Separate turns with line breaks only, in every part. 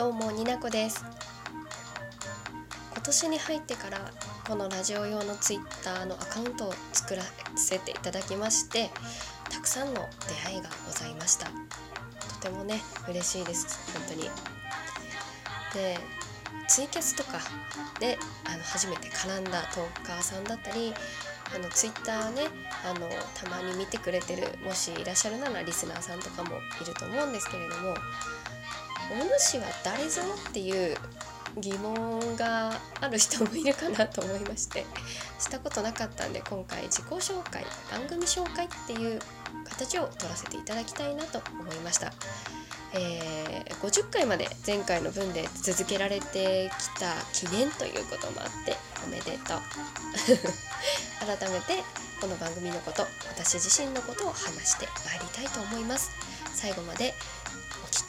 どうもになこです。今年に入ってからこのラジオ用のツイッターのアカウントを作らせていただきましてたくさんの出会いがございました。とてもね嬉しいです。本当に。でツイキャスとかであの初めて絡んだトーカーさんだったりあのツイッターねあのたまに見てくれてるもしいらっしゃるならリスナーさんとかもいると思うんですけれどもお主は誰ぞっていう疑問がある人もいるかなと思いましてしたことなかったんで今回自己紹介番組紹介っていう形を取らせていただきたいなと思いました。えー、50回まで前回の分で続けられてきた記念ということもあっておめでとう 改めてこの番組のこと私自身のことを話してまいりたいと思います最後まで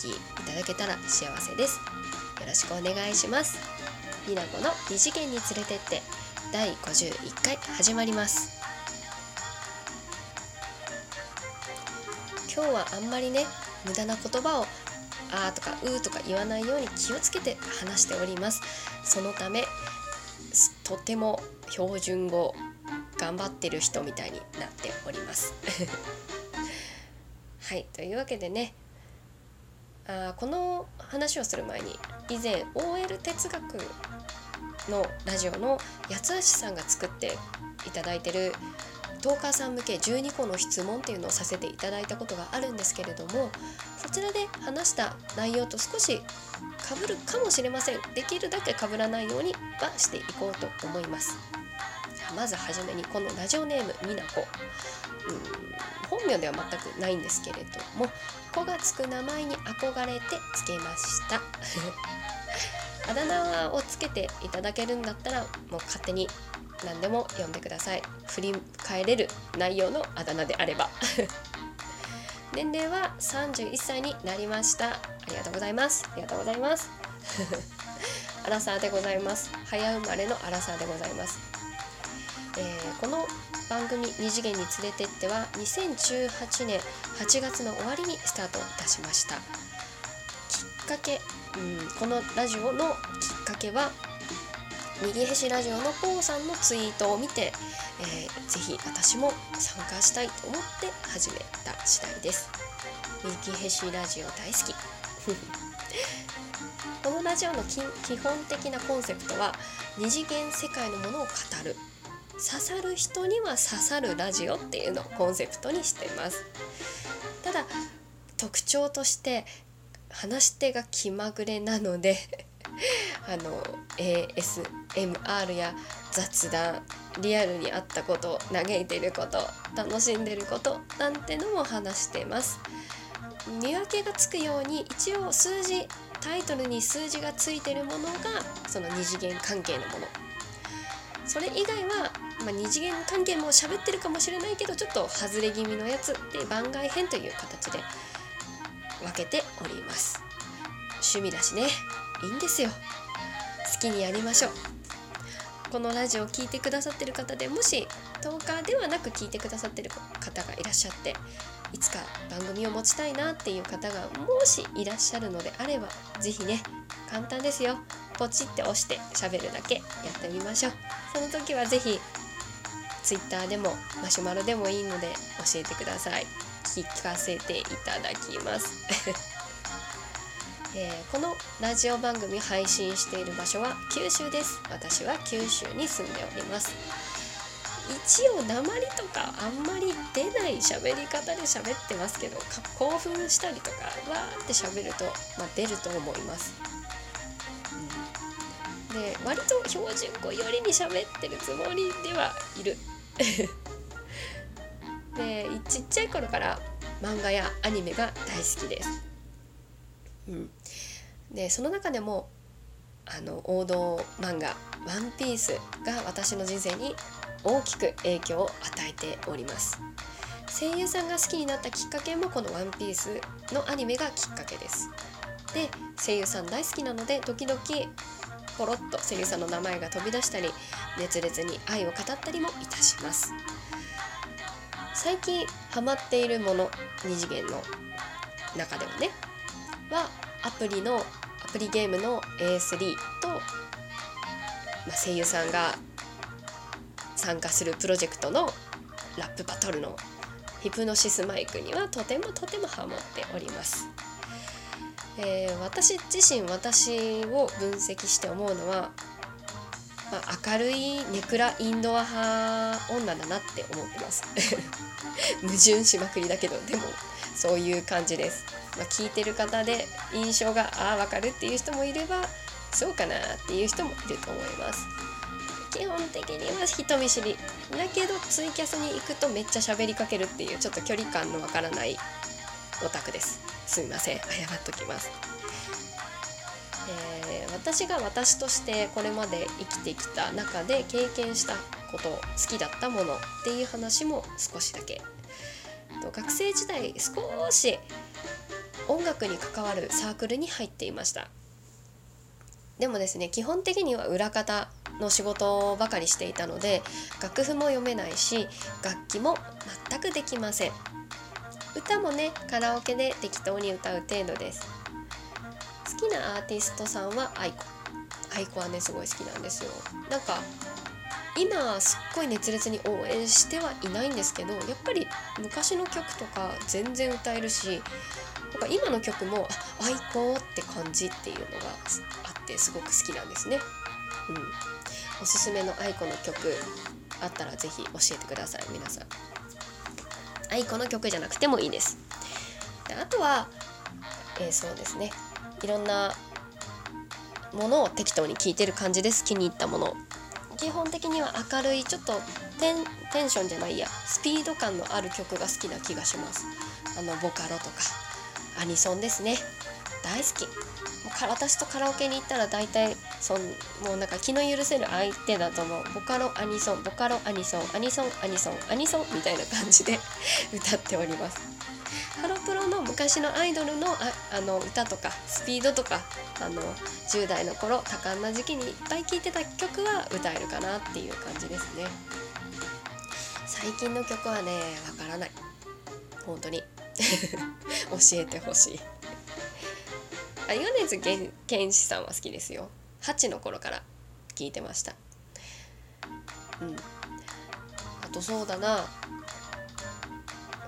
きいただけたら幸せです。よろしくお願いします。りなこの二次元に連れてって第51回始まります。今日はあんまりね無駄な言葉を「あ」とか「う」とか言わないように気をつけて話しております。そのためとても標準語頑張ってる人みたいになっております。はいというわけでねあこの話をする前に以前 OL 哲学のラジオの八橋さんが作っていただいてるトーカーさん向け12個の質問っていうのをさせていただいたことがあるんですけれどもそちらで話した内容と少しかぶるかもしれません。できるだけかぶらないようにはしていこうと思います。まずはじめにこのラジオネームみなこ。本名では全くないんですけれども「子」がつく名前に憧れてつけました。あだ名をつけていただけるんだったらもう勝手に何でも読んでください。振り返れる内容のあだ名であれば。年齢は31歳になりました。ありがとうございます。ありがとうございます。アラサーでございます。早生まれのアラサーでございます、えー、この番組「二次元に連れてって」は2018年8月の終わりにスタートいたしました。きっかけ、うん、このラジオのきっかけは右へしラジオのポーさんのツイートを見て、えー、ぜひ私も参加したいと思って始めた次第です。右へしラジオ大好き。このラジオの基本的なコンセプトは二次元世界のものを語る。さる人には刺さるラジオっていうのをコンセプトにしてます。ただ特徴として話し手が気まぐれなので あの ASMR や雑談リアルにあったこと嘆いてること楽しんでることなんてのも話してます。見分けがつくように一応数字タイトルに数字がついてるものがその二次元関係のもの。それ以外は、まあ、二次元関係も喋ってるかもしれないけどちょっと外れ気味のやつで番外編という形で分けております。趣味だしね。いいんですよ。好きにやりましょう。このラジオを聴いてくださってる方でもし10日ではなく聞いてくださってる方がいらっしゃっていつか番組を持ちたいなっていう方がもしいらっしゃるのであれば是非ね簡単ですよ。ポチって押して喋るだけやってみましょう。その時は是非 Twitter でもマシュマロでもいいので教えてください。聞かせていただきます。えー、このラジオ番組配信している場所は九州です。私は九州に住んでおります。一応鉛とかあんまり出ない喋り方で喋ってますけど興奮したりとかわーって喋ると、まあ、出ると思います、で割と標準語よりに喋ってるつもりではいる。でちっちゃい頃から漫画やアニメが大好きです。うん、でその中でもあの王道漫画「ワンピースが私の人生に大きく影響を与えております。声優さんが好きになったきっかけもこの「ワンピースのアニメがきっかけです。で声優さん大好きなので時々ポロッと声優さんの名前が飛び出したり熱烈に愛を語ったりもいたします最近ハマっているもの二次元の中ではねはアプリのアプリゲームの A3 と、まあ、声優さんが参加するプロジェクトのラップバトルのヒプノシスマイクにはとてもとてもハマっております。えー、私自身私を分析して思うのは、まあ、明るいネクラインドア派女だなって思ってます。矛盾しまくりだけどでもそういう感じです、まあ、聞いてる方で印象がああ分かるっていう人もいればそうかなっていう人もいると思います。基本的には人見知りだけどツイキャスに行くとめっちゃ喋りかけるっていうちょっと距離感のわからないオタクです。すみません。謝っときます、えー、私が私としてこれまで生きてきた中で経験したこと好きだったものっていう話も少しだけ。学生時代少し音楽に関わるサークルに入っていました。でもですね基本的には裏方の仕事ばかりしていたので楽譜も読めないし楽器も全くできません。歌もねカラオケで適当に歌う程度です好きなアーティストさんは愛子愛子はねすごい好きなんですよなんか今すっごい熱烈に応援してはいないんですけどやっぱり昔の曲とか全然歌えるしなんか今の曲も「あ愛子」って感じっていうのがあってすごく好きなんですね。うん、おすすめの愛子の曲あったら是非教えてください皆さん。愛子の曲じゃなくてもいいです。であとは、えー、そうですね。いろんなものを適当に聴いてる感じです。気に入ったもの。基本的には明るいちょっとテンテンションじゃないや。スピード感のある曲が好きな気がします。あのボカロとかアニソンですね。大好き。私とカラオケに行ったら大体そんもうなんか気の許せる相手だと思う。ボカロアニソンボカロアニソンアニソンアニソンアニソンみたいな感じで歌っておりますハロプロの昔のアイドルのああの歌とかスピードとかあの10代の頃多感な時期にいっぱい聴いてた曲は歌えるかなっていう感じですね最近の曲はねわからない本当に教えてほしいあ米津玄師さんは好きですよ。8の頃から聞いてました。うん。あとそうだな。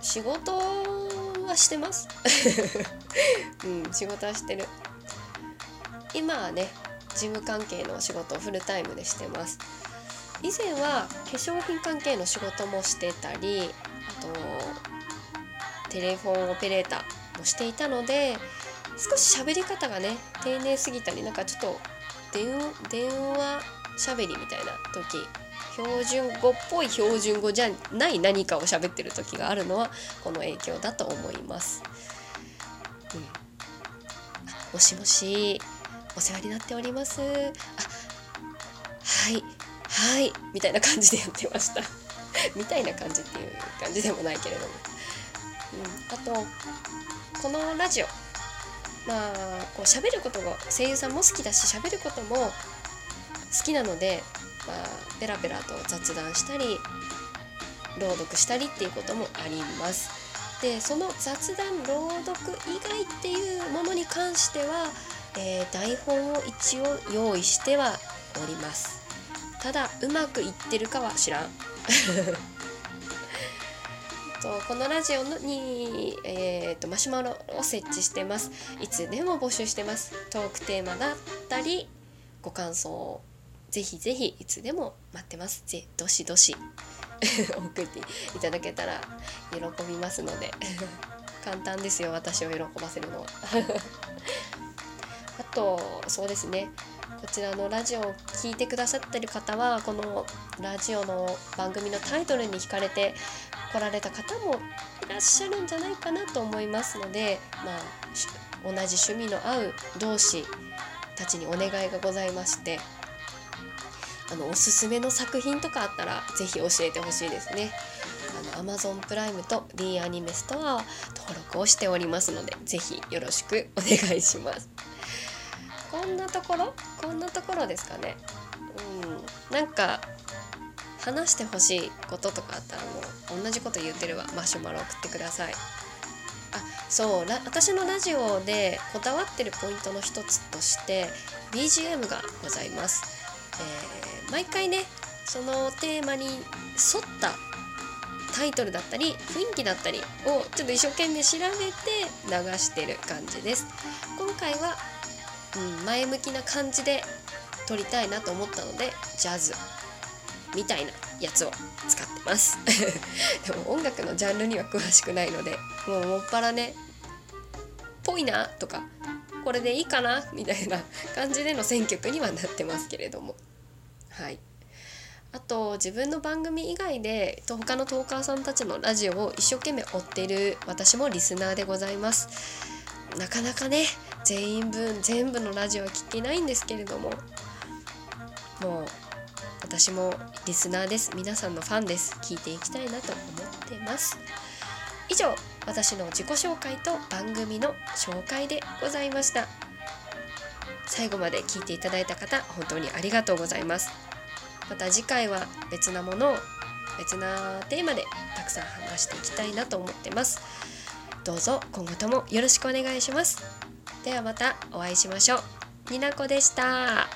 仕事はしてます。うん仕事はしてる。今はね事務関係の仕事をフルタイムでしてます。以前は化粧品関係の仕事もしてたりあとテレフォンオペレーターもしていたので少し喋り方がね丁寧すぎたりなんかちょっと電電話喋りみたいな時標準語っぽい標準語じゃない何かを喋ってる時があるのはこの影響だと思います。うん、もしもしお世話になっております。あはいはいみたいな感じでやってました。みたいな感じっていう感じでもないけれども。うん、あとこのラジオまあこう喋ることが声優さんも好きだし喋ることも好きなので、まあ、ペラペラと雑談したり朗読したりっていうこともあります。でその雑談朗読以外っていうものに関しては、えー、台本を一応用意してはおりますただうまくいってるかは知らんとこのラジオに、えーと、マシュマロを設置してます。いつでも募集してます。トークテーマだったりご感想ぜひぜひいつでも待ってます。ぜどしどし。送っていただけたら喜びますので。簡単ですよ私を喜ばせるのは。あとそうですね。こちらのラジオを聴いてくださってる方はこのラジオの番組のタイトルに惹かれて来られた方もいらっしゃるんじゃないかなと思いますので、まあ、同じ趣味の合う同士たちにお願いがございましてあのおすすめの作品とかあったら是非教えてほしいですね。あの Amazon プライムと D アニメストア登録をしておりますので是非よろしくお願いします。こんなところ？こんなところですかね？うん、なんか話してほしいこととかあったらもう同じこと言ってるわマシュマロ送ってください。あそう私のラジオでこだわってるポイントの一つとして BGM がございます、えー、毎回ねそのテーマに沿ったタイトルだったり雰囲気だったりをちょっと一生懸命調べて流してる感じです。今回は、うん、前向きな感じで撮りたいなと思ったのでジャズ。みたいなやつを使ってます。でも音楽のジャンルには詳しくないのでもうもっぱらねぽいなとかこれでいいかなみたいな感じでの選曲にはなってますけれども。はい。あと自分の番組以外で他のトーカーさんたちのラジオを一生懸命追っている私もリスナーでございます。なかなかね全員分全部のラジオは聞けないんですけれども。もう私もリスナーです。皆さんのファンです。聞いていきたいなと思ってます。以上私の自己紹介と番組の紹介でございました。最後まで聞いていただいた方本当にありがとうございます。また次回は別なものを別なテーマでたくさん話していきたいなと思ってます。どうぞ今後ともよろしくお願いします。ではまたお会いしましょう。になこでした。